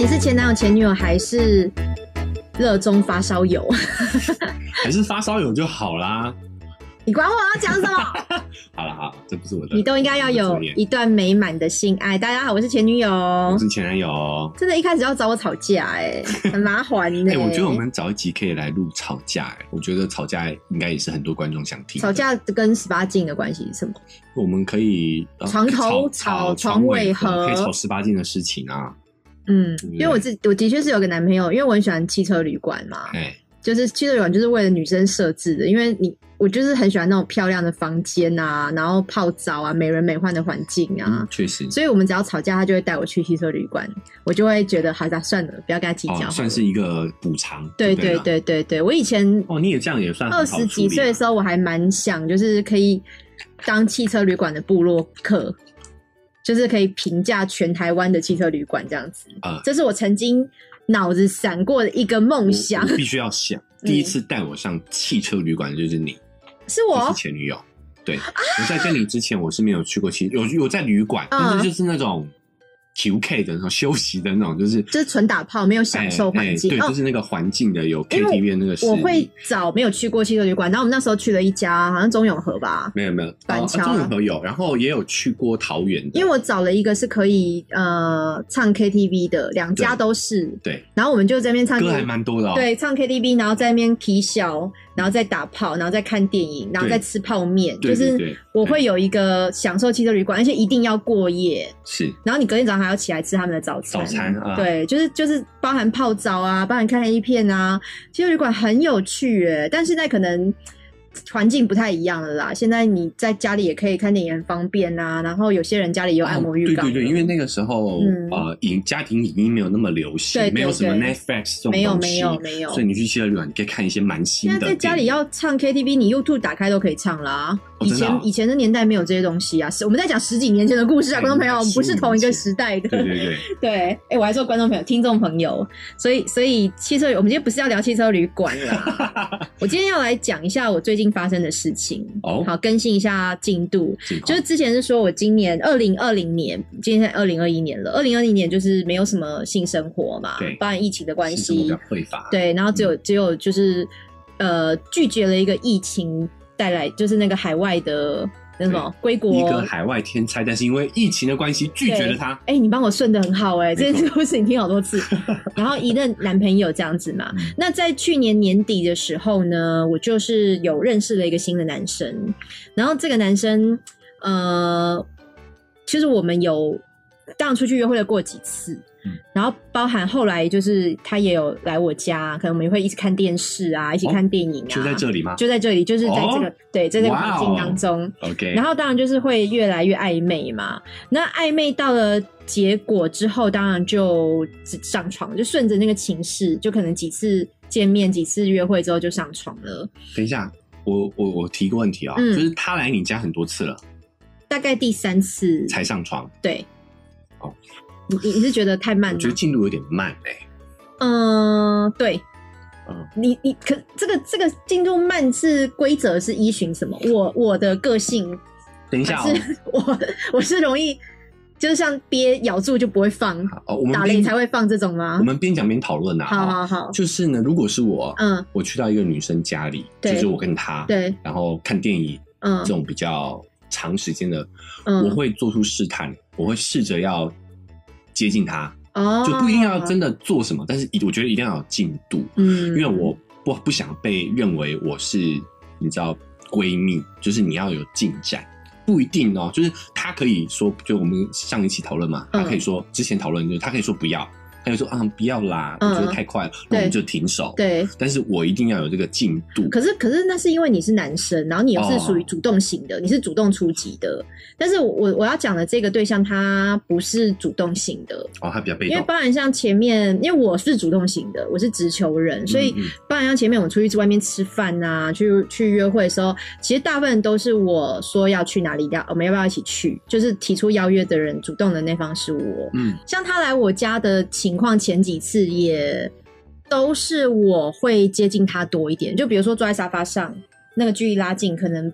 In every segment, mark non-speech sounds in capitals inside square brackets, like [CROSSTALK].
你是前男友、前女友还是热衷发烧友？[LAUGHS] 还是发烧友就好啦。你管我要讲什么？[LAUGHS] 好了好，这不是我的，你都应该要有一段美满的性爱。大家好，我是前女友，我是前男友。真的，一开始要找我吵架，哎，很麻烦呢。[LAUGHS] 哎，我觉得我们找一集可以来录吵架，哎，我觉得吵架应该也是很多观众想听。吵架跟十八禁的关系是什么？我们可以床头吵，床尾和，可以吵十八禁的事情啊。嗯，因为我自我的确是有个男朋友，因为我很喜欢汽车旅馆嘛。哎。就是汽车旅馆就是为了女生设置的，因为你我就是很喜欢那种漂亮的房间啊，然后泡澡啊，美轮美奂的环境啊，确实。所以我们只要吵架，他就会带我去汽车旅馆，我就会觉得好的，算了，不要跟他计较，算是一个补偿。对对对对对，我以前哦，你也这样也算二十几岁的时候，我还蛮想就是可以当汽车旅馆的部落客，就是可以评价全台湾的汽车旅馆这样子啊，这是我曾经。脑子闪过的一个梦想，必须要想。第一次带我上汽车旅馆的就是你，[LAUGHS] 是我是前女友。对，我在跟你之前我是没有去过汽，有有在旅馆，但是就是那种。Q K 的那种休息的那种，就是就是纯打炮，没有享受环境。对，就是那个环境的有 K T V 那个。我会找没有去过汽车旅馆，然后我们那时候去了一家，好像中永和吧。没有没有，板桥中永和有，然后也有去过桃园。因为我找了一个是可以呃唱 K T V 的，两家都是。对。然后我们就在那边唱歌，还蛮多的。对，唱 K T V，然后在那边皮笑。然后再打炮，然后再看电影，然后再吃泡面，就是我会有一个享受汽车旅馆，而且一定要过夜。是，然后你隔天早上还要起来吃他们的早餐。早餐啊，对，就是就是包含泡澡啊，包含看 A 片啊，其实旅馆很有趣诶，但现在可能。环境不太一样了啦，现在你在家里也可以看电影很方便啊，然后有些人家里有按摩浴缸。对对对，因为那个时候呃影家庭影音没有那么流行，没有什么 Netflix 这种没有没有没有，所以你去汽车旅馆你可以看一些蛮新的。现在在家里要唱 KTV，你 YouTube 打开都可以唱啦。以前以前的年代没有这些东西啊，是我们在讲十几年前的故事啊，观众朋友，我们不是同一个时代的。对对对，[LAUGHS] 对，哎，我还说观众朋友、听众朋友，所以所以汽车，我们今天不是要聊汽车旅馆啦，[LAUGHS] 我今天要来讲一下我最近发生的事情。哦，好，更新一下进度，就是之前是说我今年二零二零年，今天二零二一年了，二零二零年就是没有什么性生活嘛，对，包含疫情的关系，匮乏，对，然后只有只有就是呃拒绝了一个疫情。带来就是那个海外的那什么归国一个海外天才，但是因为疫情的关系拒绝了他。哎，你帮我顺的很好哎，这件故事你听好多次。[LAUGHS] 然后一任男朋友这样子嘛，那在去年年底的时候呢，我就是有认识了一个新的男生。然后这个男生，呃，其实我们有当然出去约会了过几次。然后包含后来就是他也有来我家，可能我们也会一起看电视啊，一起看电影啊。就在这里吗？就在这里，就是在这个对在这个环境当中。OK。然后当然就是会越来越暧昧嘛。那暧昧到了结果之后，当然就上床，就顺着那个情势，就可能几次见面、几次约会之后就上床了。等一下，我我我提个问题啊，就是他来你家很多次了，大概第三次才上床。对。哦。你你是觉得太慢？我觉得进度有点慢哎。嗯，对。嗯，你你可这个这个进度慢是规则是依循什么？我我的个性，等一下，[LAUGHS] 我我是容易就是像憋咬住就不会放哦，我们打雷才会放这种吗？我们边讲边讨论啊。好好好，就是呢，如果是我，嗯，我去到一个女生家里，就是我跟她，对，然后看电影，嗯，这种比较长时间的，嗯，我会做出试探，我会试着要。接近他，就不一定要真的做什么，但是我觉得一定要有进度，嗯，因为我不不想被认为我是你知道闺蜜，就是你要有进展，不一定哦，就是他可以说，就我们上一期讨论嘛，他可以说之前讨论就是他可以说不要。他就说啊，不要啦，我觉得太快了，那我们就停手。对，但是我一定要有这个进度。可是，可是那是因为你是男生，然后你又是属于主动型的，你是主动出击的。但是我我要讲的这个对象，他不是主动型的。哦，他比较被动。因为包含像前面，因为我是主动型的，我是直球人，所以包含像前面我们出去外面吃饭啊，去去约会的时候，其实大部分都是我说要去哪里，要我们要不要一起去？就是提出邀约的人，主动的那方是我。嗯，像他来我家的情。情况前几次也都是我会接近他多一点，就比如说坐在沙发上，那个距离拉近，可能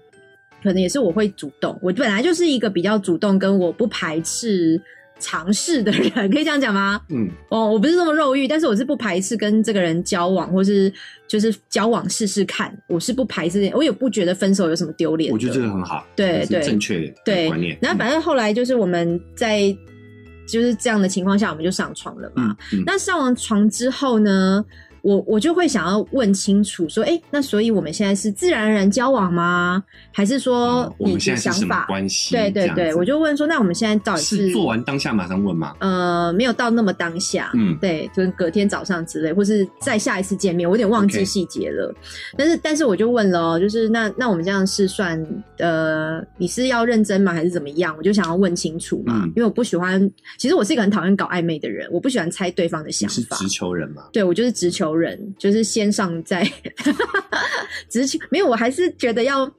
可能也是我会主动。我本来就是一个比较主动，跟我不排斥尝试的人，可以这样讲吗？嗯，哦，我不是这么肉欲，但是我是不排斥跟这个人交往，或是就是交往试试看，我是不排斥，我也不觉得分手有什么丢脸。我觉得这个很好，对对，正确的观念。然后反正后来就是我们在就是这样的情况下，我们就上床了嘛。那上完床之后呢？我我就会想要问清楚，说，哎，那所以我们现在是自然而然交往吗？还是说你的想法？关系？对对对，我就问说，那我们现在到底是做完当下马上问吗？呃，没有到那么当下，嗯，对，就是隔天早上之类，或是再下一次见面，我有点忘记细节了。但是但是我就问了，就是那那我们这样是算呃，你是要认真吗？还是怎么样？我就想要问清楚嘛，因为我不喜欢，其实我是一个很讨厌搞暧昧的人，我不喜欢猜对方的想法。是直球人嘛？对，我就是直球。人就是先上再 [LAUGHS] 只是没有，我还是觉得要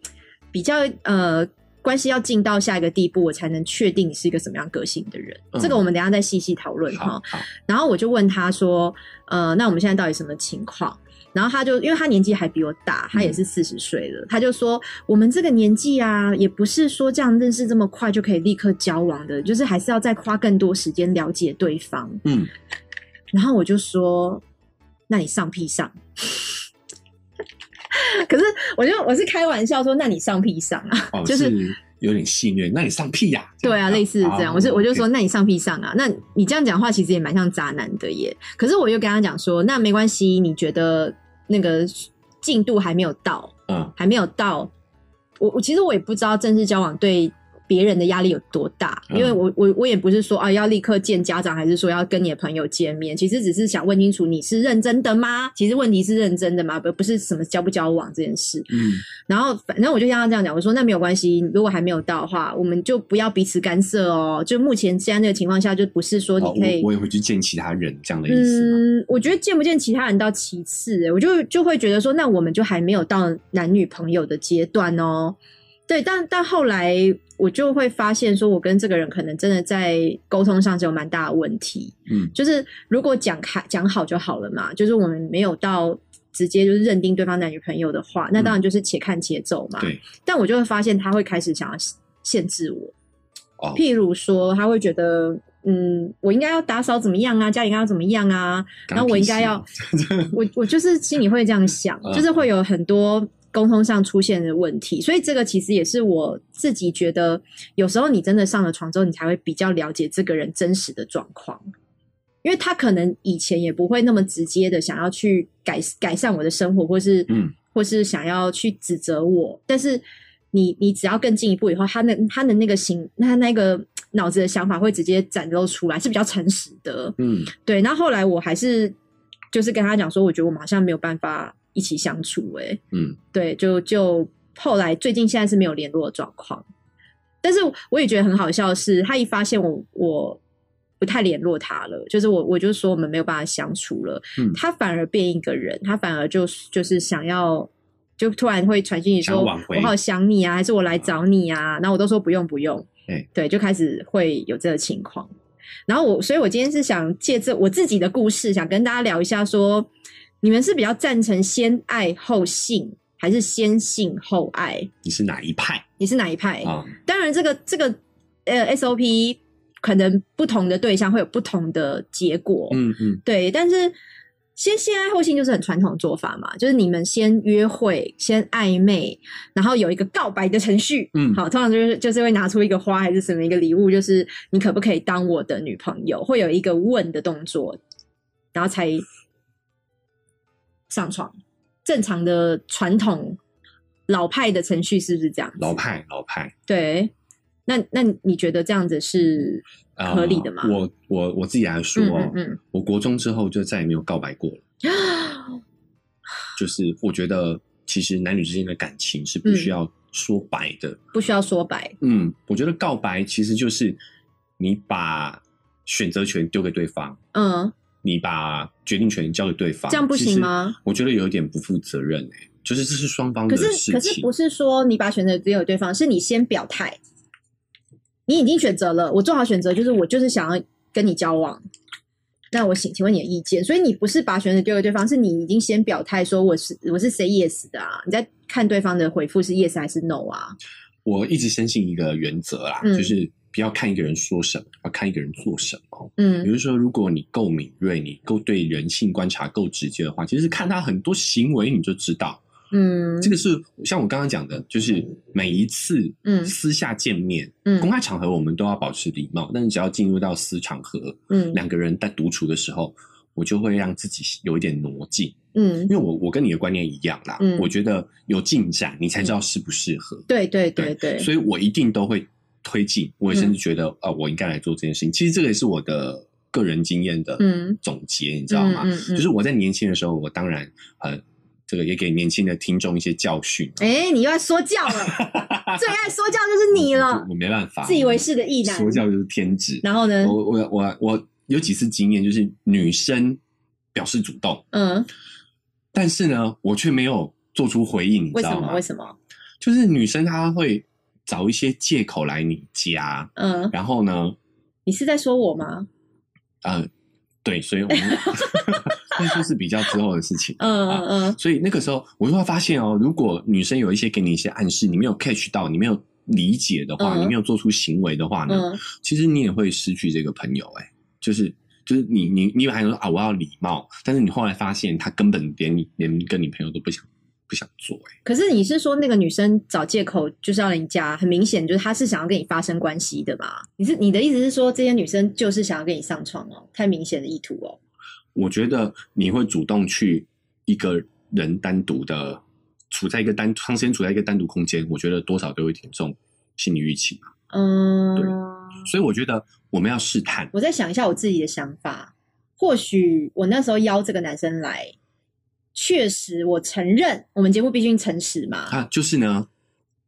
比较呃关系要进到下一个地步，我才能确定你是一个什么样个性的人。这个我们等下再细细讨论哈。然后我就问他说：“呃，那我们现在到底什么情况？”然后他就因为他年纪还比我大，他也是四十岁了，他就说：“我们这个年纪啊，也不是说这样认识这么快就可以立刻交往的，就是还是要再花更多时间了解对方。”嗯，然后我就说。那你上屁上？[LAUGHS] 可是我就我是开玩笑说，那你上屁上啊？[LAUGHS] 就是有点戏谑。那你上屁呀？对啊，类似这样。我是我就说，那你上屁上啊？那你这样讲话其实也蛮像渣男的耶。可是我又跟他讲说，那没关系，你觉得那个进度还没有到，嗯，还没有到。我我其实我也不知道正式交往对。别人的压力有多大？因为我我我也不是说啊要立刻见家长，还是说要跟你的朋友见面。其实只是想问清楚你是认真的吗？其实问题是认真的吗？不不是什么交不交往这件事。嗯。然后反正我就像他这样讲，我说那没有关系，如果还没有到的话，我们就不要彼此干涉哦。就目前现在这个情况下，就不是说你可以我也会去见其他人这样的意思。嗯，我觉得见不见其他人到其次，我就就会觉得说，那我们就还没有到男女朋友的阶段哦。对，但但后来。我就会发现，说我跟这个人可能真的在沟通上是有蛮大的问题。嗯，就是如果讲开讲好就好了嘛，就是我们没有到直接就是认定对方男女朋友的话，那当然就是且看且走嘛。对。但我就会发现他会开始想要限制我。哦。譬如说，他会觉得，嗯，我应该要打扫怎么样啊？家里应该要怎么样啊？然后我应该要，[LAUGHS] 我我就是心里会这样想，就是会有很多。沟通上出现的问题，所以这个其实也是我自己觉得，有时候你真的上了床之后，你才会比较了解这个人真实的状况，因为他可能以前也不会那么直接的想要去改改善我的生活，或是嗯，或是想要去指责我，但是你你只要更进一步以后，他那他的那个心，他那个脑子的想法会直接展露出来，是比较诚实的，嗯，对。那后来我还是就是跟他讲说，我觉得我们好像没有办法。一起相处，哎，嗯，对，就就后来最近现在是没有联络的状况，但是我也觉得很好笑的是，他一发现我我不太联络他了，就是我我就说我们没有办法相处了，嗯，他反而变一个人，他反而就就是想要，就突然会传讯息说我好想你啊，还是我来找你啊，然后我都说不用不用，对，就开始会有这个情况，然后我所以我今天是想借这我自己的故事，想跟大家聊一下说。你们是比较赞成先爱后性，还是先性后爱？你是哪一派？你是哪一派啊？当然，这个这个呃 SOP 可能不同的对象会有不同的结果。嗯嗯，对。但是先先爱后性就是很传统的做法嘛，就是你们先约会，先暧昧，然后有一个告白的程序。嗯，好，通常就是就是会拿出一个花还是什么一个礼物，就是你可不可以当我的女朋友？会有一个问的动作，然后才。上床，正常的传统老派的程序是不是这样？老派，老派。对，那那你觉得这样子是合理的吗？我我我自己来说，嗯，我国中之后就再也没有告白过了。[GASPS] 就是我觉得，其实男女之间的感情是不需要说白的，不需要说白。嗯，我觉得告白其实就是你把选择权丢给对方。嗯。你把决定权交给对方，这样不行吗？我觉得有一点不负责任哎，就是这是双方的事情。可是，可是不是说你把选择丢给对方，是你先表态，你已经选择了，我做好选择，就是我就是想要跟你交往。那我请请问你的意见，所以你不是把选择丢给对方，是你已经先表态说我是我是 say yes 的啊？你在看对方的回复是 yes 还是 no 啊？我一直深信一个原则啦，就是。不要看一个人说什么，要看一个人做什么。嗯，比如说，如果你够敏锐，你够对人性观察够直接的话，其实看他很多行为你就知道。嗯，这个是像我刚刚讲的，就是每一次嗯。私下见面，嗯。公开场合我们都要保持礼貌，但是只要进入到私场合，嗯。两个人在独处的时候，我就会让自己有一点挪进，嗯，因为我我跟你的观念一样啦，嗯。我觉得有进展你才知道适不适合，对对对对，所以我一定都会推进，我也甚至觉得啊我应该来做这件事情，其实这个也是我的个人经验的总结，你知道吗？就是我在年轻的时候，我当然呃。这个也给年轻的听众一些教训。哎，你又要说教了，[LAUGHS] 最爱说教就是你了。我没办法，自以为是的意男，说教就是天职。然后呢，我我我我有几次经验，就是女生表示主动，嗯，但是呢，我却没有做出回应，你知道吗？为什么？就是女生她会找一些借口来你家，嗯，然后呢？你是在说我吗？呃，对，所以我们。[LAUGHS] 那就是比较之后的事情，嗯嗯嗯，所以那个时候我就会发现哦，如果女生有一些给你一些暗示，你没有 catch 到，你没有理解的话，你没有做出行为的话呢，其实你也会失去这个朋友。哎，就是就是你你你还说啊，我要礼貌，但是你后来发现他根本连你连跟你朋友都不想不想做。哎，可是你是说那个女生找借口就是要人家，很明显就是她是想要跟你发生关系的吧？你是你的意思是说这些女生就是想要跟你上床哦？太明显的意图哦。我觉得你会主动去一个人单独的处在一个单长时间处在一个单独空间，我觉得多少都有一点这种心理预期嘛。嗯，对，所以我觉得我们要试探。我再想一下我自己的想法，或许我那时候邀这个男生来，确实我承认我们节目必须诚实嘛。啊，就是呢。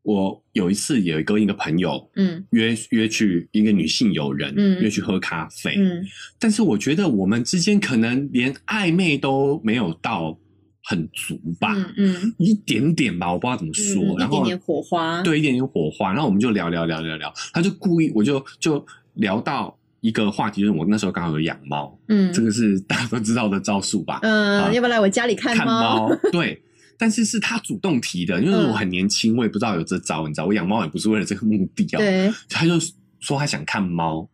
我有一次有一个一个朋友，嗯，约约去一个女性友人，嗯，约去喝咖啡，嗯，但是我觉得我们之间可能连暧昧都没有到很足吧，嗯，一点点吧，我不知道怎么说，然后一点点火花，对，一点点火花，然后我们就聊聊聊聊聊，他就故意，我就就聊到一个话题，就是我那时候刚好有养猫，嗯，这个是大家都知道的招数吧，嗯，要不要来我家里看猫？[LAUGHS] 对。但是是他主动提的，因为我很年轻，我也不知道有这招，你知道，我养猫也不是为了这个目的啊。对，他就说他想看猫，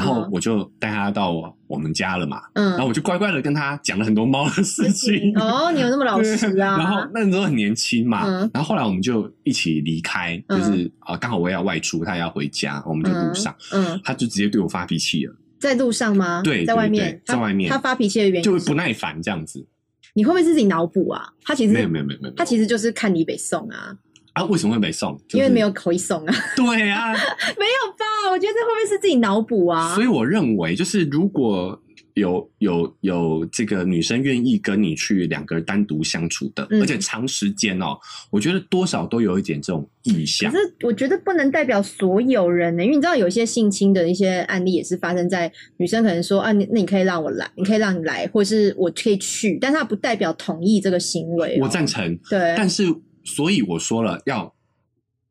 然后我就带他到我我们家了嘛。嗯，然后我就乖乖的跟他讲了很多猫的事情。哦，你有那么老实啊？然后那时候很年轻嘛，嗯然后后来我们就一起离开，就是啊，刚好我也要外出，他也要回家，我们就路上，嗯，他就直接对我发脾气了。在路上吗？对，在外面，在外面，他发脾气的原因就不耐烦这样子。你会不会自己脑补啊？他其实没有没有没有没有，他其实就是看你北宋啊啊！为什么会北宋？因为没有可以送啊！对啊，[LAUGHS] 没有吧？我觉得会不会是自己脑补啊？所以我认为，就是如果。有有有这个女生愿意跟你去两个人单独相处的，而且长时间哦，我觉得多少都有一点这种意向。可是我觉得不能代表所有人呢，因为你知道有些性侵的一些案例也是发生在女生可能说啊，你那你可以让我来，你可以让你来，或是我可以去，但他不代表同意这个行为。我赞成，对，但是所以我说了要。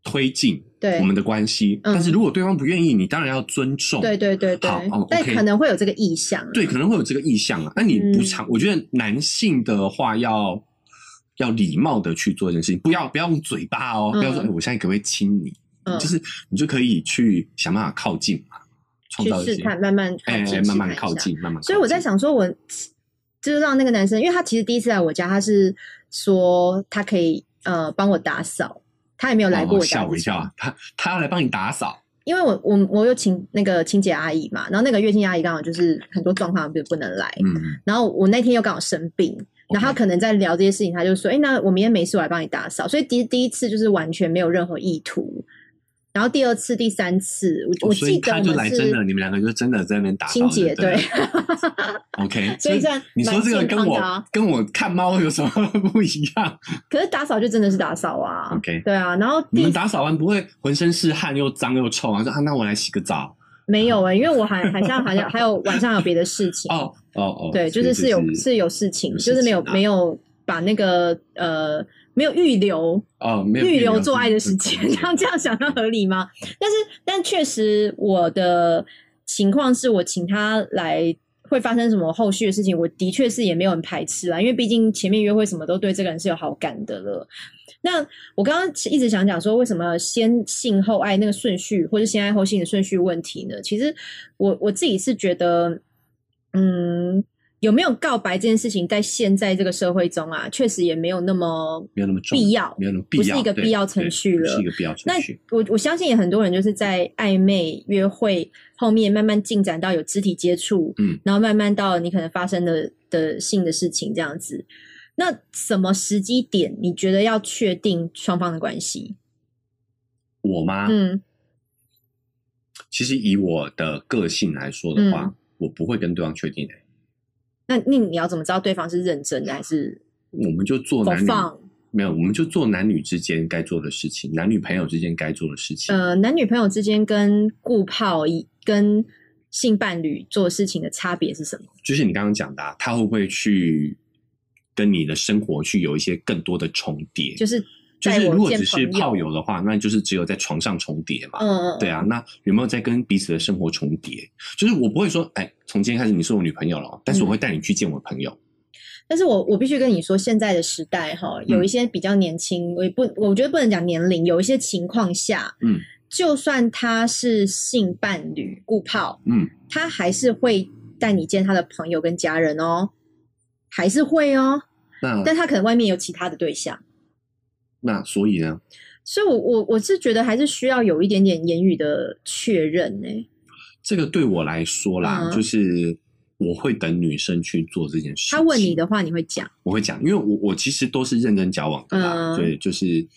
推进我们的关系，但是如果对方不愿意，你当然要尊重。对对对对，好，但可能会有这个意向。对，可能会有这个意向啊。那你不常，我觉得男性的话要要礼貌的去做这件事情，不要不要用嘴巴哦，不要说我现在可不可以亲你，就是你就可以去想办法靠近嘛，去试探，慢慢哎慢慢靠近，慢慢。所以我在想说，我就是让那个男生，因为他其实第一次来我家，他是说他可以呃帮我打扫。他也没有来过我家，吓我一跳。他他要来帮你打扫，因为我我我有请那个清洁阿姨嘛，然后那个月经阿姨刚好就是很多状况，比如不能来，嗯，然后我那天又刚好生病，然后可能在聊这些事情，他就说，哎，那我明天没事，我来帮你打扫。所以第第一次就是完全没有任何意图。然后第二次、第三次，我我记得他就来真的，你们两个就真的在那边打清洁，对。[LAUGHS] [LAUGHS] OK，所以这你说这个跟我跟我看猫有什么 [LAUGHS] 不一样？可是打扫就真的是打扫啊。OK，对啊。然后你们打扫完不会浑身是汗又脏又臭啊？说啊，那我来洗个澡。没有哎，因为我还好像好像还有晚上有别的事情。哦哦哦，对，就是是有是有事情，就是没有没有把那个呃。没有预留哦，预留做爱的时间，这样这样想要合理吗？但是，但确实，我的情况是我请他来会发生什么后续的事情，我的确是也没有很排斥啦，因为毕竟前面约会什么都对这个人是有好感的了。那我刚刚一直想讲说，为什么先性后爱那个顺序，或是先爱后性的顺序问题呢？其实我我自己是觉得，嗯。有没有告白这件事情，在现在这个社会中啊，确实也没有那么没有那么必要，没有那么必要，不是一个必要程序了，是一个必要程序。那我我相信也很多人就是在暧昧约会后面慢慢进展到有肢体接触，嗯，然后慢慢到你可能发生的的性的事情这样子。那什么时机点你觉得要确定双方的关系？我吗？嗯，其实以我的个性来说的话，我不会跟对方确定的。那那你要怎么知道对方是认真的还是？我们就做男女没有，我们就做男女之间该做的事情，男女朋友之间该做的事情。呃，男女朋友之间跟顾炮一跟性伴侣做事情的差别是什么？就是你刚刚讲的，他会不会去跟你的生活去有一些更多的重叠？就是。就是如果只是炮友的话，那就是只有在床上重叠嘛。嗯嗯。对啊，那有没有在跟彼此的生活重叠？就是我不会说，哎，从今天开始你是我女朋友了，但是我会带你去见我朋友。但是我我必须跟你说，现在的时代哈，有一些比较年轻，我也不，我觉得不能讲年龄，有一些情况下，嗯，就算他是性伴侣、顾炮，嗯，他还是会带你见他的朋友跟家人哦，还是会哦。那但他可能外面有其他的对象。那所以呢？所以，我我我是觉得还是需要有一点点言语的确认呢。这个对我来说啦，就是我会等女生去做这件事。她问你的话，你会讲？我会讲，因为我我其实都是认真交往的啦。对，就是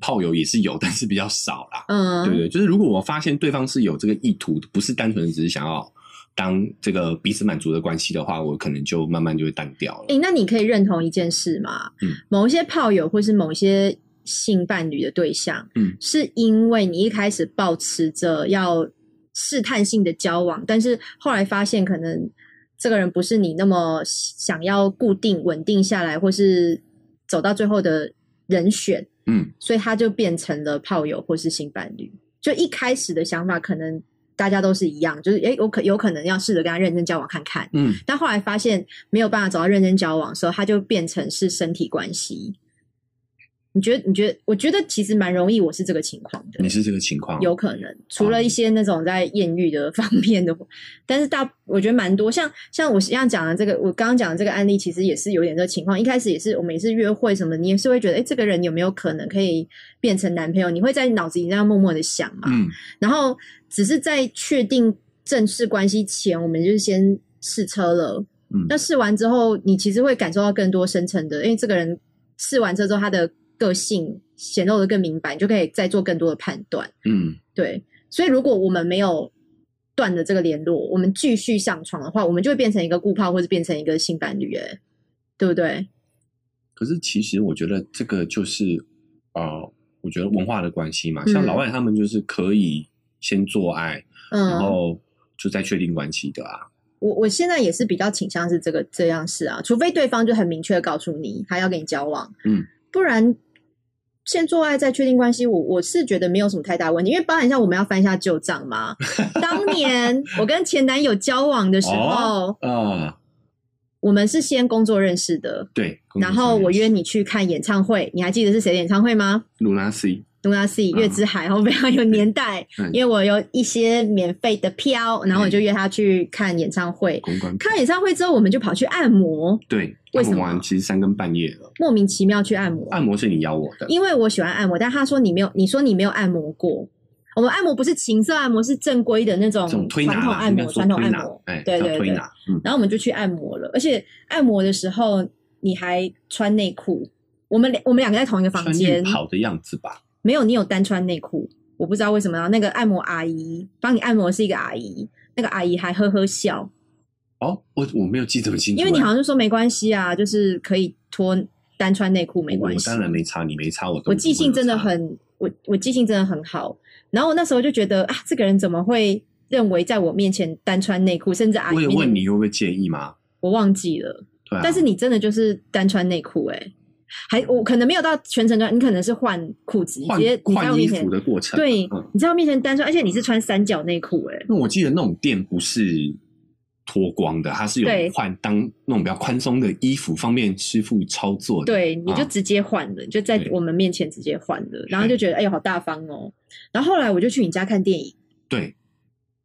炮友也是有，但是比较少啦。嗯，对对，就是如果我发现对方是有这个意图，不是单纯的只是想要当这个彼此满足的关系的话，我可能就慢慢就会淡掉了。哎，那你可以认同一件事吗？嗯，某一些炮友或是某一些。性伴侣的对象，嗯，是因为你一开始保持着要试探性的交往，但是后来发现可能这个人不是你那么想要固定稳定下来，或是走到最后的人选，嗯，所以他就变成了炮友或是性伴侣。就一开始的想法可能大家都是一样，就是诶，有可有可能要试着跟他认真交往看看，嗯，但后来发现没有办法找到认真交往的时候，他就变成是身体关系。你觉得？你觉得？我觉得其实蛮容易，我是这个情况的。你是这个情况，有可能。除了一些那种在艳遇的 [LAUGHS] 方面的，但是大我觉得蛮多。像像我现在讲的这个，我刚刚讲的这个案例，其实也是有点这个情况。一开始也是我们也是约会什么，你也是会觉得，哎，这个人有没有可能可以变成男朋友？你会在脑子里这样默默的想嘛？嗯。然后只是在确定正式关系前，我们就先试车了。嗯。那试完之后，你其实会感受到更多深层的，因为这个人试完车之后，他的。个性显露的更明白，你就可以再做更多的判断。嗯，对。所以如果我们没有断的这个联络，我们继续上床的话，我们就会变成一个固炮，或者变成一个性伴侣，哎，对不对？可是其实我觉得这个就是啊，我觉得文化的关系嘛。像老外他们就是可以先做爱，然后就再确定关系的啊。我我现在也是比较倾向是这个这样事啊，除非对方就很明确告诉你他要跟你交往，嗯，不然。先做爱再确定关系，我我是觉得没有什么太大问题，因为包含一下我们要翻一下旧账嘛。[LAUGHS] 当年我跟前男友交往的时候，啊，我们是先工作认识的，对。然后我约你去看演唱会，你还记得是谁的演唱会吗？Luna C。东亚 C 月之海，然后非常有年代，因为我有一些免费的票，然后我就约他去看演唱会。看演唱会之后，我们就跑去按摩。对，为什么？其实三更半夜了，莫名其妙去按摩。按摩是你邀我的，因为我喜欢按摩，但他说你没有，你说你没有按摩过。我们按摩不是情色按摩，是正规的那种传统按摩，传统按摩。哎，对对对。然后我们就去按摩了，而且按摩的时候你还穿内裤。我们两我们两个在同一个房间，好的样子吧。没有，你有单穿内裤，我不知道为什么。那个按摩阿姨帮你按摩是一个阿姨，那个阿姨还呵呵笑。哦，我我没有记得清楚，因为你好像说没关系啊，就是可以脱单穿内裤没关系。我当然没擦，你没擦，我我记性真的很，我我记性真的很好。然后我那时候就觉得啊，这个人怎么会认为在我面前单穿内裤，甚至阿姨。我也问你会不会介意吗？我忘记了，但是你真的就是单穿内裤哎。还我可能没有到全程穿，你可能是换裤子，直接换衣服的过程。对，你在我面前单穿，而且你是穿三角内裤，哎。那我记得那种店不是脱光的，它是有换当那种比较宽松的衣服，方便师傅操作。对，你就直接换的，就在我们面前直接换了，然后就觉得哎呦好大方哦。然后后来我就去你家看电影，对，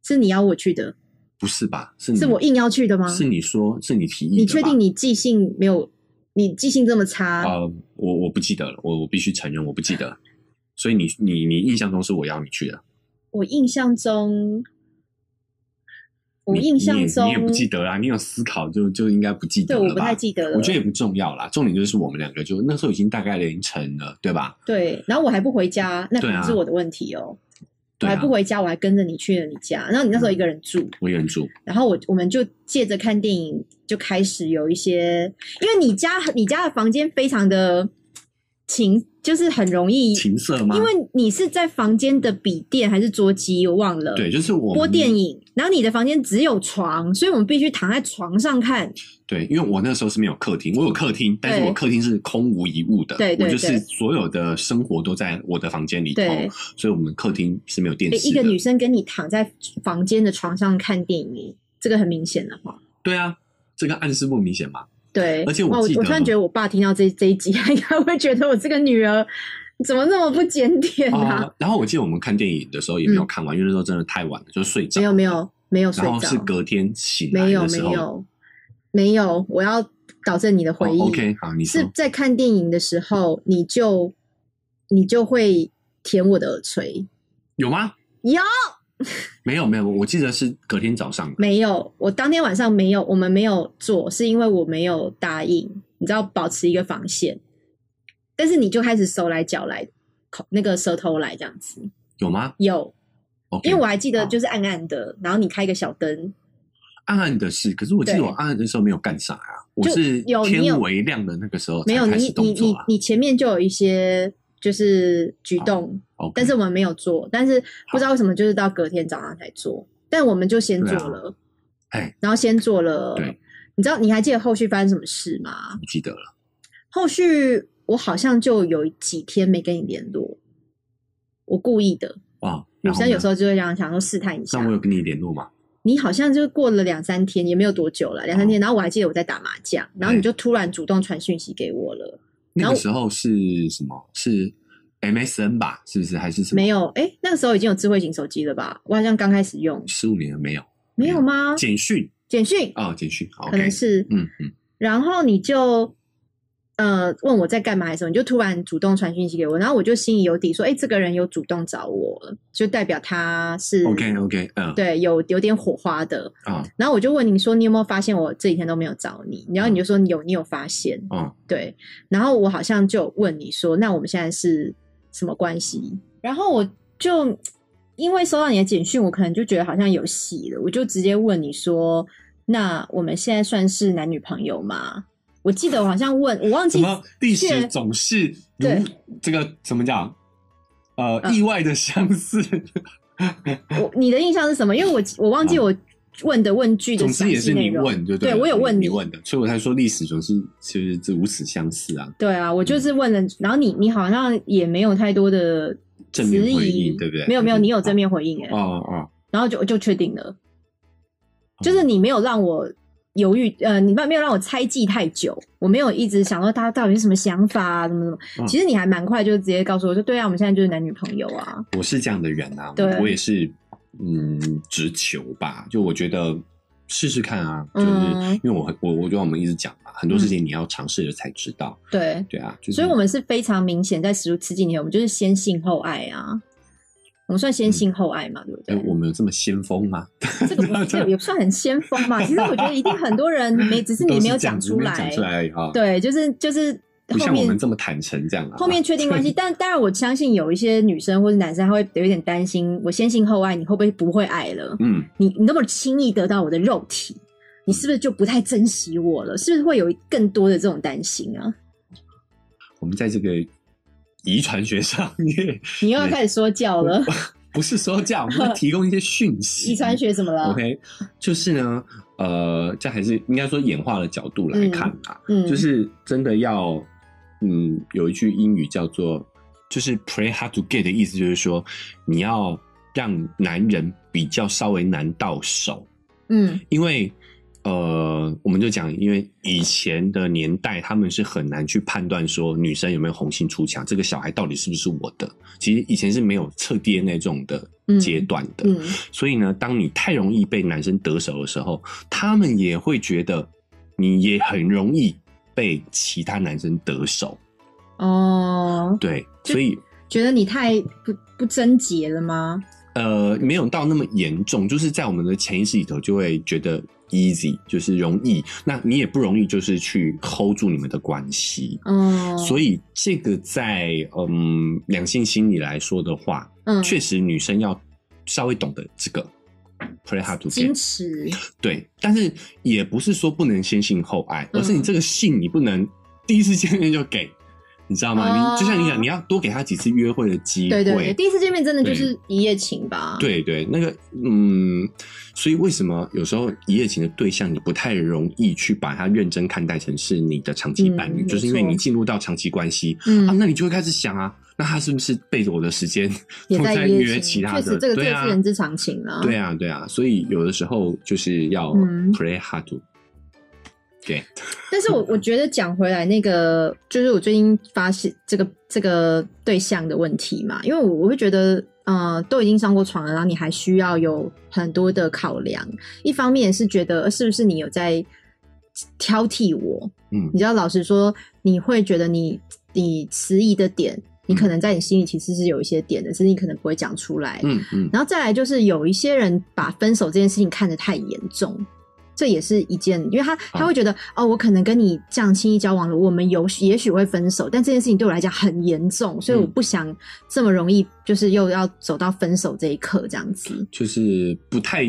是你邀我去的，不是吧？是是我硬要去的吗？是你说，是你提议。你确定你记性没有？你记性这么差？呃，我我不记得了，我我必须承认我不记得。所以你你你印象中是我邀你去的？我印象中。我印象中你也不记得啦，你有思考就就应该不记得了吧？我不太记得了。我觉得也不重要啦，重点就是我们两个就那时候已经大概凌晨了，对吧？对，然后我还不回家，那可能是我的问题哦。我还不回家，我还跟着你去了你家，然后你那时候一个人住，我一个人住，然后我我们就借着看电影就开始有一些，因为你家你家的房间非常的情。就是很容易情色吗？因为你是在房间的笔电还是桌机，我忘了。对，就是我播电影，然后你的房间只有床，所以我们必须躺在床上看。对，因为我那时候是没有客厅，我有客厅，但是我客厅是空无一物的。对对对，我就是所有的生活都在我的房间里头，所以我们客厅是没有电视。一个女生跟你躺在房间的床上看电影，这个很明显的话。对啊，这个暗示不明显吗？对，而且我我突然觉得我爸听到这这一集，[LAUGHS] 应该会觉得我这个女儿怎么那么不检点啊？然后我记得我们看电影的时候也没有看完，因为那时候真的太晚了，就睡着。没有没有没有睡着，然后是隔天醒来的时候，没有没有没有，我要导正你的回忆。OK，好，你是在看电影的时候，你就你就会舔我的耳垂，有吗？有。没有没有，我记得是隔天早上。没有，我当天晚上没有，我们没有做，是因为我没有答应，你知道，保持一个防线。但是你就开始手来脚来，口那个舌头来这样子，有吗？有，因为我还记得就是暗暗的，然后你开个小灯，暗暗的是，可是我记得我暗暗的时候没有干啥呀，我是天微亮的那个时候没有你你你你前面就有一些。就是举动，但是我们没有做，但是不知道为什么，就是到隔天早上才做，但我们就先做了，哎，然后先做了，对，你知道你还记得后续发生什么事吗？不记得了，后续我好像就有几天没跟你联络，我故意的，哇，女生有时候就会这样想说试探一下，那我有跟你联络吗？你好像就过了两三天，也没有多久了，两三天，然后我还记得我在打麻将，然后你就突然主动传讯息给我了。那个时候是什么？是 MSN 吧？是不是？还是什么？没有，哎，那个时候已经有智慧型手机了吧？我好像刚开始用，十五年了没有？没有吗？简讯，简讯哦，简讯，可能是，嗯嗯。然后你就。呃，问我在干嘛的时候，你就突然主动传讯息给我，然后我就心里有底，说，哎，这个人有主动找我了，就代表他是 OK OK，嗯，对，有有点火花的啊。然后我就问你说，你有没有发现我这几天都没有找你？然后你就说有，你有发现，嗯，对。然后我好像就问你说，那我们现在是什么关系？然后我就因为收到你的简讯，我可能就觉得好像有戏了，我就直接问你说，那我们现在算是男女朋友吗？我记得我好像问我忘记什么历史总是如这个怎么讲？呃，意外的相似。[LAUGHS] 我你的印象是什么？因为我我忘记我问的问句的总之也是你问，就对我有问你问的，所以我才说历史总是其实是如此相似啊。对啊，我就是问了，然后你你好像也没有太多的正面回应，对不对？没有没有，你有正面回应哎。哦哦，然后就就确定了，就是你没有让我。犹豫，呃，你没没有让我猜忌太久，我没有一直想说他到底是什么想法啊，怎么怎么。其实你还蛮快就直接告诉我说，对啊，我们现在就是男女朋友啊。我是这样的人啊，对，我也是，嗯，直球吧。就我觉得试试看啊，就是因为我我我觉得我们一直讲嘛，很多事情你要尝试了才知道。对对啊，所以我们是非常明显在十十几年，我们就是先性后爱啊。我们算先性后爱嘛，对不对？我们有这么先锋吗？这个不是 [LAUGHS] 也不算很先锋嘛。其实我觉得一定很多人没，只是你没有讲出来。[LAUGHS] 讲出来哈。对，就是就是不像我们这么坦诚这样。后面确定关系，但当然我相信有一些女生或者男生他会有一点担心：我先性后爱，你会不会不会爱了？嗯，你你那么轻易得到我的肉体，你是不是就不太珍惜我了？是不是会有更多的这种担心啊？我们在这个遗传学上面，[LAUGHS] 你又要开始说教了。不是说这样，我们提供一些讯息。[LAUGHS] 遗传学怎么了？OK，就是呢，呃，这还是应该说演化的角度来看啊，嗯，就是真的要，嗯，有一句英语叫做，就是 “pray hard to get” 的意思，就是说你要让男人比较稍微难到手，嗯，因为。呃，我们就讲，因为以前的年代，他们是很难去判断说女生有没有红杏出墙，这个小孩到底是不是我的。其实以前是没有测 DNA 这种的阶段的，所以呢，当你太容易被男生得手的时候，他们也会觉得你也很容易被其他男生得手。哦，对，所以觉得你太不不贞洁了吗？呃，没有到那么严重，就是在我们的潜意识里头就会觉得。easy 就是容易，那你也不容易，就是去 hold 住你们的关系。嗯，所以这个在嗯两性心理来说的话，嗯，确实女生要稍微懂得这个 play hard to get，矜持。对，但是也不是说不能先性后爱，而是你这个性你不能 [LAUGHS] 第一次见面就给。你知道吗？你就像你讲，你要多给他几次约会的机会。对对，第一次见面真的就是一夜情吧？对对，那个嗯，所以为什么有时候一夜情的对象你不太容易去把他认真看待成是你的长期伴侣？就是因为你进入到长期关系啊，那你就会开始想啊，那他是不是背着我的时间 [LAUGHS] 也在约其他的？确实，这个这是人之常情啊。对啊，对啊，所以有的时候就是要 play hard to。对，但是我我觉得讲回来，那个就是我最近发现这个这个对象的问题嘛，因为我我会觉得，呃，都已经上过床了，然后你还需要有很多的考量。一方面是觉得是不是你有在挑剔我，嗯，你知道，老实说，你会觉得你你迟疑的点，你可能在你心里其实是有一些点的，只是你可能不会讲出来，嗯嗯。然后再来就是有一些人把分手这件事情看得太严重。这也是一件，因为他他会觉得哦，我可能跟你这样轻易交往了，我们有也许会分手，但这件事情对我来讲很严重，所以我不想这么容易，就是又要走到分手这一刻这样子，就是不太。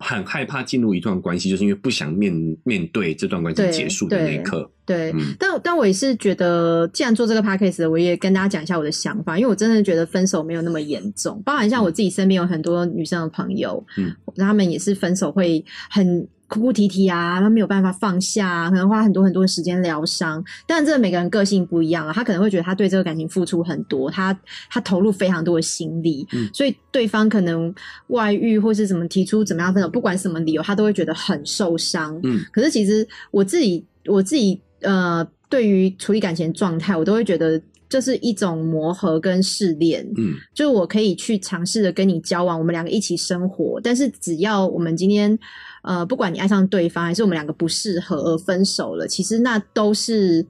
很害怕进入一段关系，就是因为不想面面对这段关系结束的那一刻。对，但但我也是觉得，既然做这个 podcast，我也跟大家讲一下我的想法，因为我真的觉得分手没有那么严重。包含像我自己身边有很多女生的朋友，嗯，他们也是分手会很。哭哭啼啼啊，他没有办法放下，可能花很多很多时间疗伤。但这每个人个性不一样啊，他可能会觉得他对这个感情付出很多，他他投入非常多的心力，所以对方可能外遇或是怎么提出怎么样分手，不管什么理由，他都会觉得很受伤。嗯，可是其实我自己我自己呃，对于处理感情状态，我都会觉得这是一种磨合跟试炼。嗯，就是我可以去尝试着跟你交往，我们两个一起生活，但是只要我们今天。呃，不管你爱上对方，还是我们两个不适合而分手了，其实那都是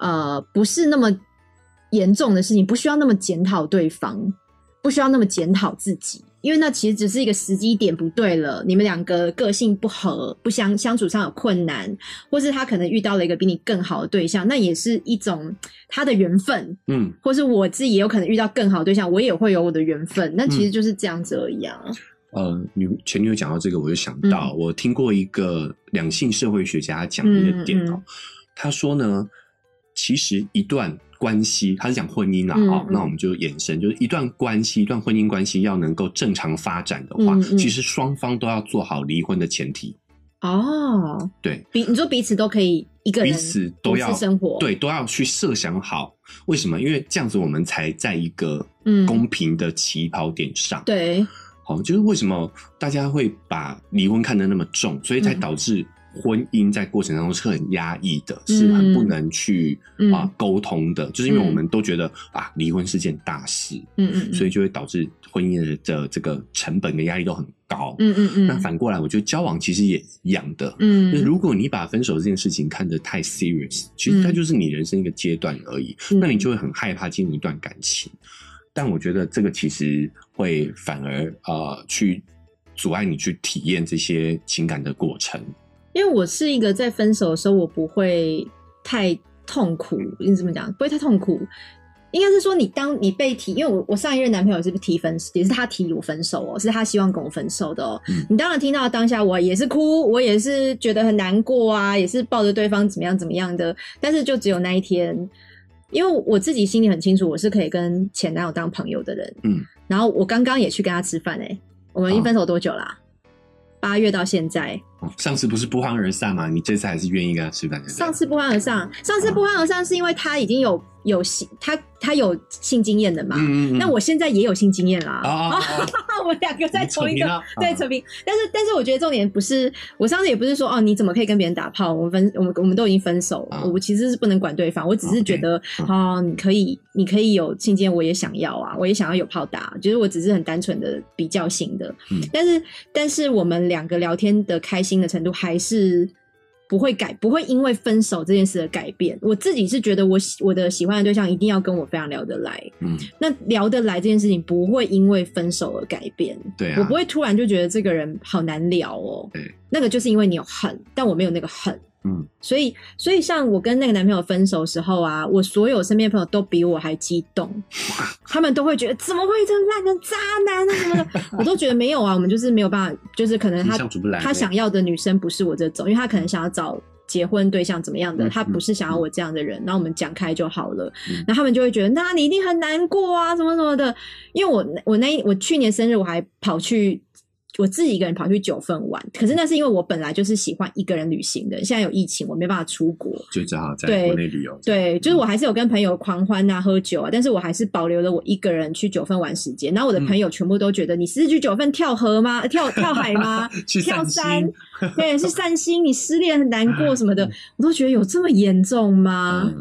呃不是那么严重的事情，不需要那么检讨对方，不需要那么检讨自己，因为那其实只是一个时机点不对了，你们两个个性不合，不相相处上有困难，或是他可能遇到了一个比你更好的对象，那也是一种他的缘分，嗯，或是我自己也有可能遇到更好的对象，我也会有我的缘分，那其实就是这样子而已啊。呃，女前女友讲到这个，我就想到我听过一个两性社会学家讲一个点哦。他说呢，其实一段关系，他是讲婚姻啊，哦，那我们就延伸，就是一段关系，一段婚姻关系要能够正常发展的话，其实双方都要做好离婚的前提。哦，对，彼你说彼此都可以一个人彼此都要生活，对，都要去设想好为什么？因为这样子我们才在一个公平的起跑点上。对。好，就是为什么大家会把离婚看得那么重，所以才导致婚姻在过程当中是很压抑的，是很不能去啊沟通的。就是因为我们都觉得啊，离婚是件大事，嗯嗯，所以就会导致婚姻的这个成本跟压力都很高，嗯嗯嗯。那反过来，我觉得交往其实也一样的，嗯，如果你把分手这件事情看得太 serious，其实它就是你人生一个阶段而已，那你就会很害怕进入一段感情。但我觉得这个其实会反而呃去阻碍你去体验这些情感的过程。因为我是一个在分手的时候我不会太痛苦，你怎么讲？不会太痛苦，应该是说你当你被提，因为我我上一任男朋友是不是提分，也是他提我分手哦，是他希望跟我分手的哦。你当然听到当下我也是哭，我也是觉得很难过啊，也是抱着对方怎么样怎么样的，但是就只有那一天。因为我自己心里很清楚，我是可以跟前男友当朋友的人。嗯，然后我刚刚也去跟他吃饭哎，我们一分手多久啦？八月到现在。上次不是不欢而散吗？你这次还是愿意跟他吃饭？上次不欢而散，上次不欢而散是因为他已经有有性，他他有性经验的嘛？那我现在也有性经验啦。啊 [LAUGHS] 我们两个在同一个对扯平，但是但是我觉得重点不是，我上次也不是说哦，你怎么可以跟别人打炮？我们分我们我们都已经分手，我其实是不能管对方，我只是觉得哦，你可以你可以有性经验，我也想要啊，我也想要有炮打，就是我只是很单纯的比较型的，但是但是我们两个聊天的开心的程度还是。不会改，不会因为分手这件事的改变。我自己是觉得，我喜我的喜欢的对象一定要跟我非常聊得来。嗯，那聊得来这件事情不会因为分手而改变。对，我不会突然就觉得这个人好难聊哦。对，那个就是因为你有恨，但我没有那个恨。嗯，所以，所以像我跟那个男朋友分手时候啊，我所有身边朋友都比我还激动，[LAUGHS] 他们都会觉得怎么会这烂的渣男啊什么的，[LAUGHS] 我都觉得没有啊，我们就是没有办法，就是可能他他想要的女生不是我这种，因为他可能想要找结婚对象怎么样的，他不是想要我这样的人，然后我们讲开就好了。那他们就会觉得，那你一定很难过啊，什么什么的。因为我我那我去年生日我还跑去。我自己一个人跑去九份玩，可是那是因为我本来就是喜欢一个人旅行的。现在有疫情，我没办法出国，就只好在国内旅游。对，就是我还是有跟朋友狂欢啊、喝酒啊，但是我还是保留了我一个人去九份玩时间。然后我的朋友全部都觉得，你是去九份跳河吗？跳跳海吗？[LAUGHS] 跳山？对，是散心。你失恋很难过什么的，[LAUGHS] 我都觉得有这么严重吗？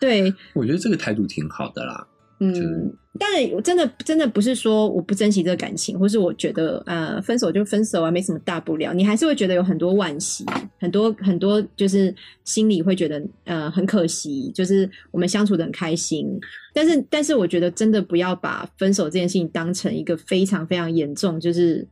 对，我觉得这个态度挺好的啦。嗯，但是真的真的不是说我不珍惜这个感情，或是我觉得呃分手就分手啊，没什么大不了。你还是会觉得有很多惋惜，很多很多，就是心里会觉得呃很可惜，就是我们相处的很开心。但是但是我觉得真的不要把分手这件事情当成一个非常非常严重，就是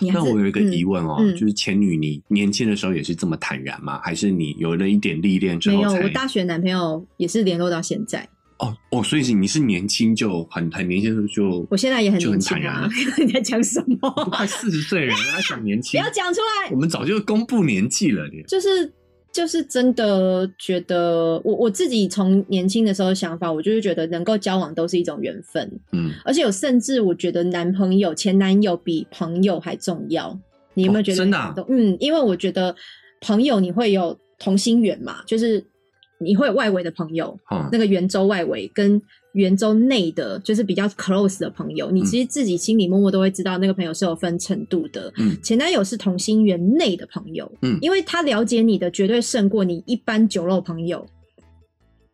那我有一个疑问哦，就是前女你年轻的时候也是这么坦然吗？还是你有了一点历练之后？没有，我大学男朋友也是联络到现在。哦哦，所以是你是年轻就很很年轻的时候就，我现在也很就很坦然。[LAUGHS] 你在讲什么？[LAUGHS] 快四十岁人还讲年轻？[LAUGHS] 不要讲出来。我们早就公布年纪了，就是就是真的觉得，我我自己从年轻的时候想法，我就是觉得能够交往都是一种缘分。嗯，而且有甚至我觉得男朋友前男友比朋友还重要。你有没有觉得真的？嗯，因为我觉得朋友你会有同心圆嘛，就是。你会有外围的朋友，那个圆周外围跟圆周内的，就是比较 close 的朋友。你其实自己心里默默都会知道，那个朋友是有分程度的。嗯，前男友是同心圆内的朋友，嗯，因为他了解你的绝对胜过你一般酒肉朋友。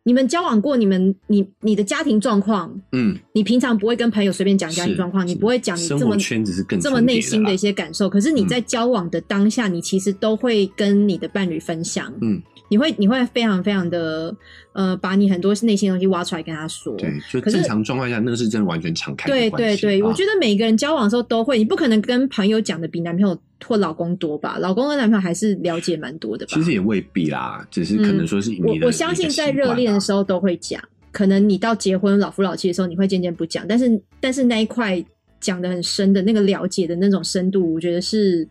你们交往过，你们你你的家庭状况，嗯，你平常不会跟朋友随便讲家庭状况，你不会讲你这么圈子是更这么内心的一些感受。可是你在交往的当下，你其实都会跟你的伴侣分享，嗯。你会你会非常非常的呃，把你很多内心东西挖出来跟他说。对，就正常状况下，那个是真的完全敞开。对对对，我觉得每一个人交往的时候都会，你不可能跟朋友讲的比男朋友或老公多吧？老公跟男朋友还是了解蛮多的吧？其实也未必啦，只是可能说是我我相信在热恋的时候都会讲，可能你到结婚老夫老妻的时候，你会渐渐不讲，但是但是那一块讲的很深的那个了解的那种深度，我觉得是。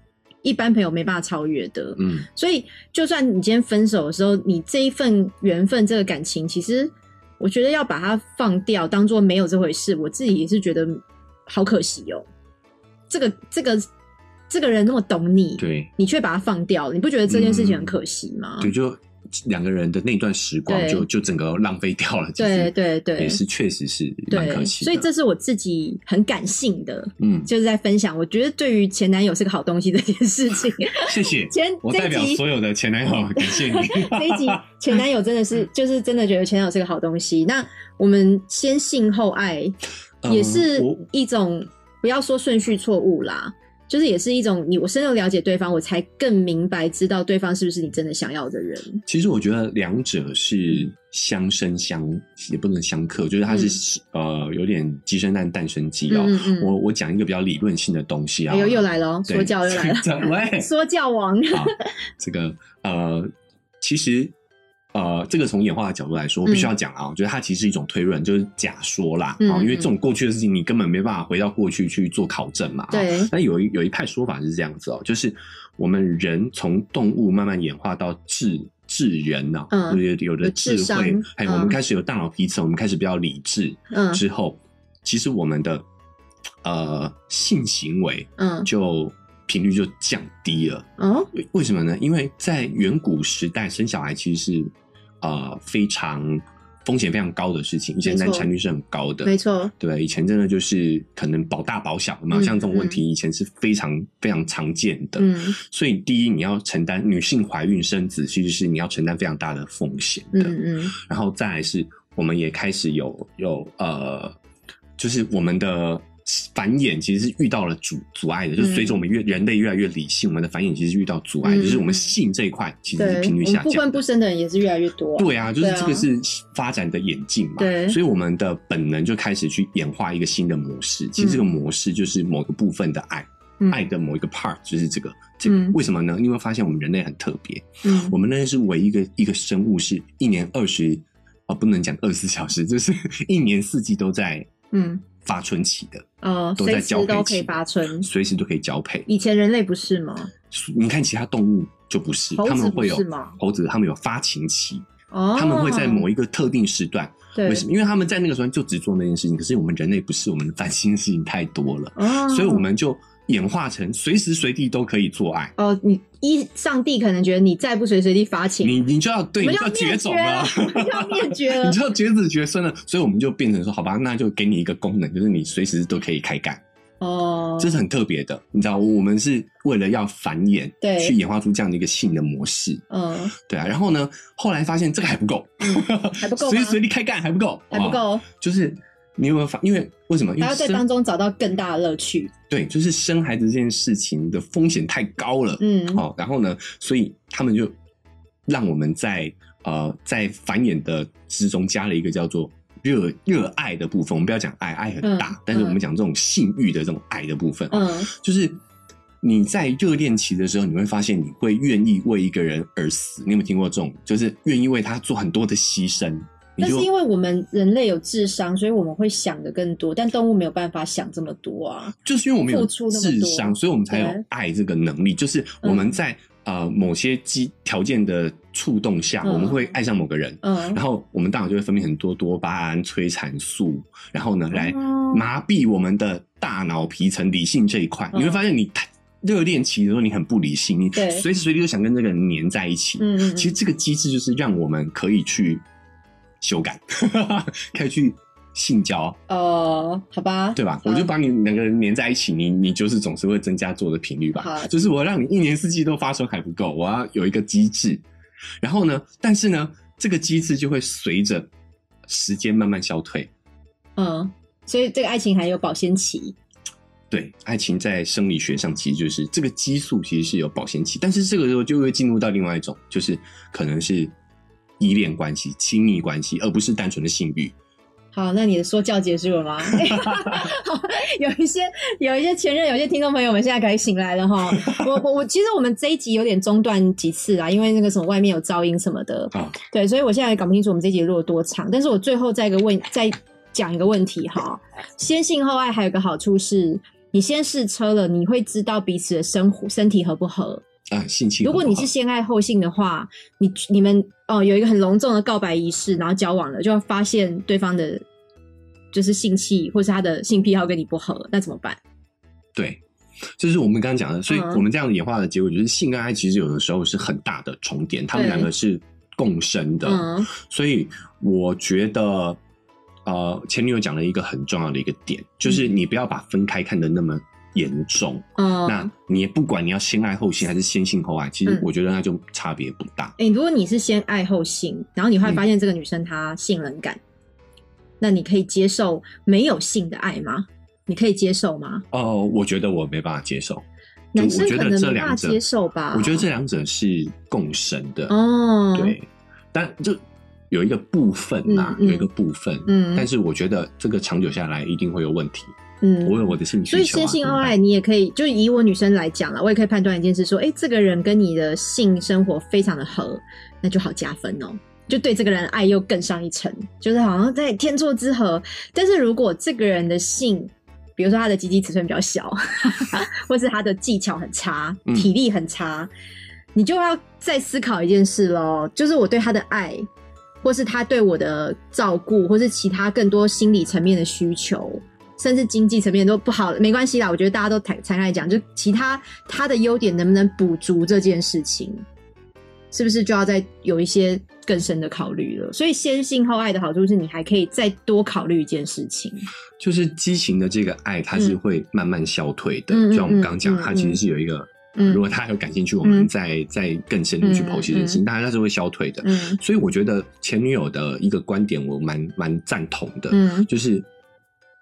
一般朋友没办法超越的，嗯，所以就算你今天分手的时候，你这一份缘分、这个感情，其实我觉得要把它放掉，当做没有这回事。我自己也是觉得好可惜哦。这个、这个、这个人那么懂你，对，你却把它放掉了，你不觉得这件事情很可惜吗？对，就。两个人的那段时光就就整个浪费掉了，对对对，也是确实是蛮可惜。所以这是我自己很感性的，嗯，就是在分享。我觉得对于前男友是个好东西这件事情。[LAUGHS] 谢谢 [LAUGHS] 前，我代表所有的前男友感谢你。[LAUGHS] 这一集前男友真的是，就是真的觉得前男友是个好东西。那我们先性后爱，也是一种不要说顺序错误啦。就是也是一种你我深入了解对方，我才更明白知道对方是不是你真的想要的人。其实我觉得两者是相生相也不能相克，就是它是呃有点鸡生蛋蛋生鸡哦。我我讲一个比较理论性的东西啊，又又来了，说教又来了 [LAUGHS] [LAUGHS] 说教王。这个呃，其实。呃，这个从演化的角度来说，我必须要讲啊，我觉得它其实是一种推论，就是假说啦啊，因为这种过去的事情，你根本没办法回到过去去做考证嘛。对。那有一有一派说法是这样子哦，就是我们人从动物慢慢演化到智智人呢，有有的智慧，还有我们开始有大脑皮层，我们开始比较理智嗯之后，其实我们的呃性行为嗯就。频率就降低了。哦，为什么呢？因为在远古时代，生小孩其实是呃非常风险非常高的事情，以前难产率是很高的，没错，对，以前真的就是可能保大保小嘛，像这种问题以前是非常非常常见的。嗯，所以第一，你要承担女性怀孕生子，其实是你要承担非常大的风险的。嗯嗯，然后再来是，我们也开始有有呃，就是我们的。繁衍其实是遇到了阻阻碍的，就是随着我们越人类越来越理性，我们的繁衍其实遇到阻碍，就是我们性这一块其实是频率下降，不婚不生的人也是越来越多。对啊，就是这个是发展的演进嘛，对，所以我们的本能就开始去演化一个新的模式。其实这个模式就是某个部分的爱，爱的某一个 part 就是这个。这个为什么呢？因为发现我们人类很特别，嗯，我们人类是唯一一个一个生物，是一年二十啊，不能讲二十四小时，就是 [LAUGHS] 一年四季都在，嗯。发春期的，呃，都在交配期，发春，随时都可以交配。以前人类不是吗？你看其他动物就不是，他们会有猴子，他们有发情期，哦，他们会在某一个特定时段，为什么？因为他们在那个时候就只做那件事情。可是我们人类不是，我们烦心事情太多了，所以我们就。演化成随时随地都可以做爱。哦，你一上帝可能觉得你再不随时随地发情，你你就要对，你就要绝种了，你要灭绝了，[LAUGHS] [LAUGHS] 你就要绝子绝孙了，所以我们就变成说，好吧，那就给你一个功能，就是你随时都可以开干。哦，这是很特别的，你知道，我们是为了要繁衍，对，去演化出这样的一个性的模式，嗯，对啊，然后呢，后来发现这个还不够，还不够，[LAUGHS] 随时随地开干还不够，还不够，就是。你有没有发？因为为什么？还要在当中找到更大的乐趣。对，就是生孩子这件事情的风险太高了。嗯，好，然后呢，所以他们就让我们在呃在繁衍的之中加了一个叫做热热爱的部分。我们不要讲爱，爱很大，但是我们讲这种性欲的这种爱的部分。嗯，就是你在热恋期的时候，你会发现你会愿意为一个人而死。你有没有听过这种？就是愿意为他做很多的牺牲。但是因为我们人类有智商，所以我们会想的更多，但动物没有办法想这么多啊。就是因为我们有智商，所以我们才有爱这个能力。就是我们在呃某些机条件的触动下，我们会爱上某个人，嗯，然后我们大脑就会分泌很多多巴胺、催产素，然后呢来麻痹我们的大脑皮层理性这一块。你会发现，你热恋期的时候你很不理性，你随时随地都想跟这个人黏在一起。其实这个机制就是让我们可以去。修改，[LAUGHS] 可以去性交哦，好吧，对吧？我就把你两个人黏在一起，你你就是总是会增加做的频率吧？就是我让你一年四季都发生还不够，我要有一个机制。然后呢，但是呢，这个机制就会随着时间慢慢消退。嗯，所以这个爱情还有保鲜期。对，爱情在生理学上其实就是这个激素其实是有保鲜期，但是这个时候就会进入到另外一种，就是可能是。依恋关系、亲密关系，而不是单纯的性欲。好，那你的说教结束了吗？[LAUGHS] 有一些有一些前任，有些听众朋友们现在可以醒来了哈。我 [LAUGHS] 我我，其实我们这一集有点中断几次啊，因为那个什么外面有噪音什么的。对，所以我现在也搞不清楚我们这集录了多长。但是我最后再一个问，再讲一个问题哈。先性后爱还有个好处是，你先试车了，你会知道彼此的生活身体合不合。啊，性情。如果你是先爱后性的话，你你们哦有一个很隆重的告白仪式，然后交往了，就要发现对方的，就是性气或是他的性癖好跟你不合，那怎么办？对，这是我们刚刚讲的，所以我们这样演化的结果就是性跟爱其实有的时候是很大的重叠，他们两个是共生的。所以我觉得，呃，前女友讲了一个很重要的一个点，就是你不要把分开看得那么。严重，嗯，那你也不管你要先爱后性还是先性后爱，其实我觉得那就差别不大。哎，如果你是先爱后性，然后你会发现这个女生她性冷感，那你可以接受没有性的爱吗？你可以接受吗？哦，我觉得我没办法接受。男生可能没办法接受吧？我觉得这两者是共生的哦。对，但就有一个部分呐，有一个部分，嗯，但是我觉得这个长久下来一定会有问题。嗯，我有我的兴趣，所以先性后爱，你也可以，就以我女生来讲了，我也可以判断一件事，说，哎，这个人跟你的性生活非常的合，那就好加分哦，就对这个人爱又更上一层，就是好像在天作之合。但是如果这个人的性，比如说他的鸡鸡尺寸比较小，[LAUGHS] 或是他的技巧很差，体力很差，你就要再思考一件事喽，就是我对他的爱，或是他对我的照顾，或是其他更多心理层面的需求。甚至经济层面都不好，没关系啦。我觉得大家都坦坦开讲，就其他他的优点能不能补足这件事情，是不是就要再有一些更深的考虑了？所以先性后爱的好处是你还可以再多考虑一件事情，就是激情的这个爱，它是会慢慢消退的。就像我们刚刚讲，它其实是有一个，如果他有感兴趣，我们再再更深入去剖析这件事情，当然它是会消退的。所以我觉得前女友的一个观点，我蛮蛮赞同的，就是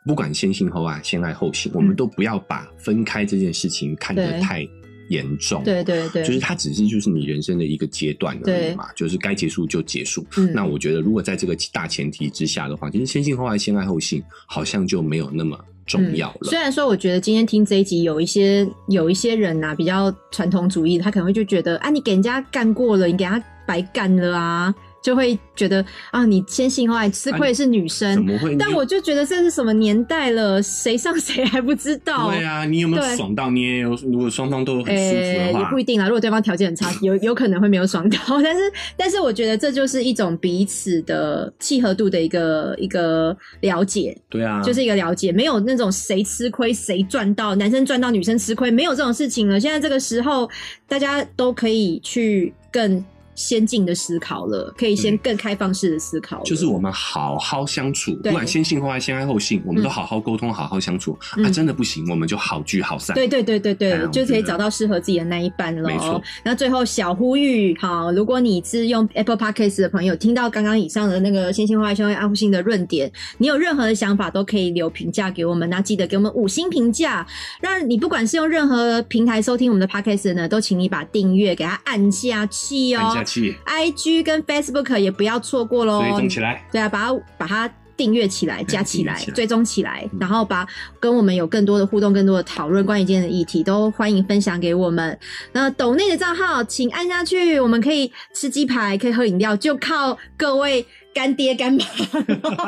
不管先性后爱，先爱后性，我们都不要把分开这件事情看得太。严重，对对对，就是它只是就是你人生的一个阶段而已嘛，就是该结束就结束。那我觉得，如果在这个大前提之下的话，其实先性后爱，先爱后性，好像就没有那么重要了。虽然说，我觉得今天听这一集，有一些有一些人呐，比较传统主义，他可能会就觉得，啊，你给人家干过了，你给他白干了啊。就会觉得啊，你先性后爱吃亏是女生，怎么会？但我就觉得这是什么年代了，谁上谁还不知道？对啊，你有没有爽到？你也有？如果双方都很舒服的话，也不一定啊。如果对方条件很差，有 [LAUGHS] 有可能会没有爽到。[LAUGHS] 但是，但是我觉得这就是一种彼此的契合度的一个一个了解。对啊，就是一个了解，没有那种谁吃亏谁赚到，男生赚到女生吃亏，没有这种事情了。现在这个时候，大家都可以去更。先进的思考了，可以先更开放式的思考。就是我们好好相处，不管先性后爱、先爱后性，我们都好好沟通，好好相处。啊，真的不行，我们就好聚好散。对对对对对，就可以找到适合自己的那一半了。没错。那最后小呼吁，好，如果你是用 Apple Podcast 的朋友，听到刚刚以上的那个先性后爱、先爱后性的论点，你有任何的想法都可以留评价给我们。那记得给我们五星评价。那你不管是用任何平台收听我们的 Podcast 呢，都请你把订阅给它按下去哦。I G 跟 Facebook 也不要错过喽，追踪起来。对啊，把它把它订阅起来，加起来，追踪起来，然后把跟我们有更多的互动、更多的讨论，关于今天的议题都欢迎分享给我们。那抖内的账号请按下去，我们可以吃鸡排，可以喝饮料，就靠各位干爹干妈，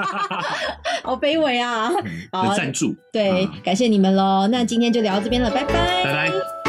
[LAUGHS] 好卑微啊！好赞助，对，感谢你们喽。那今天就聊到这边了，拜拜，拜拜。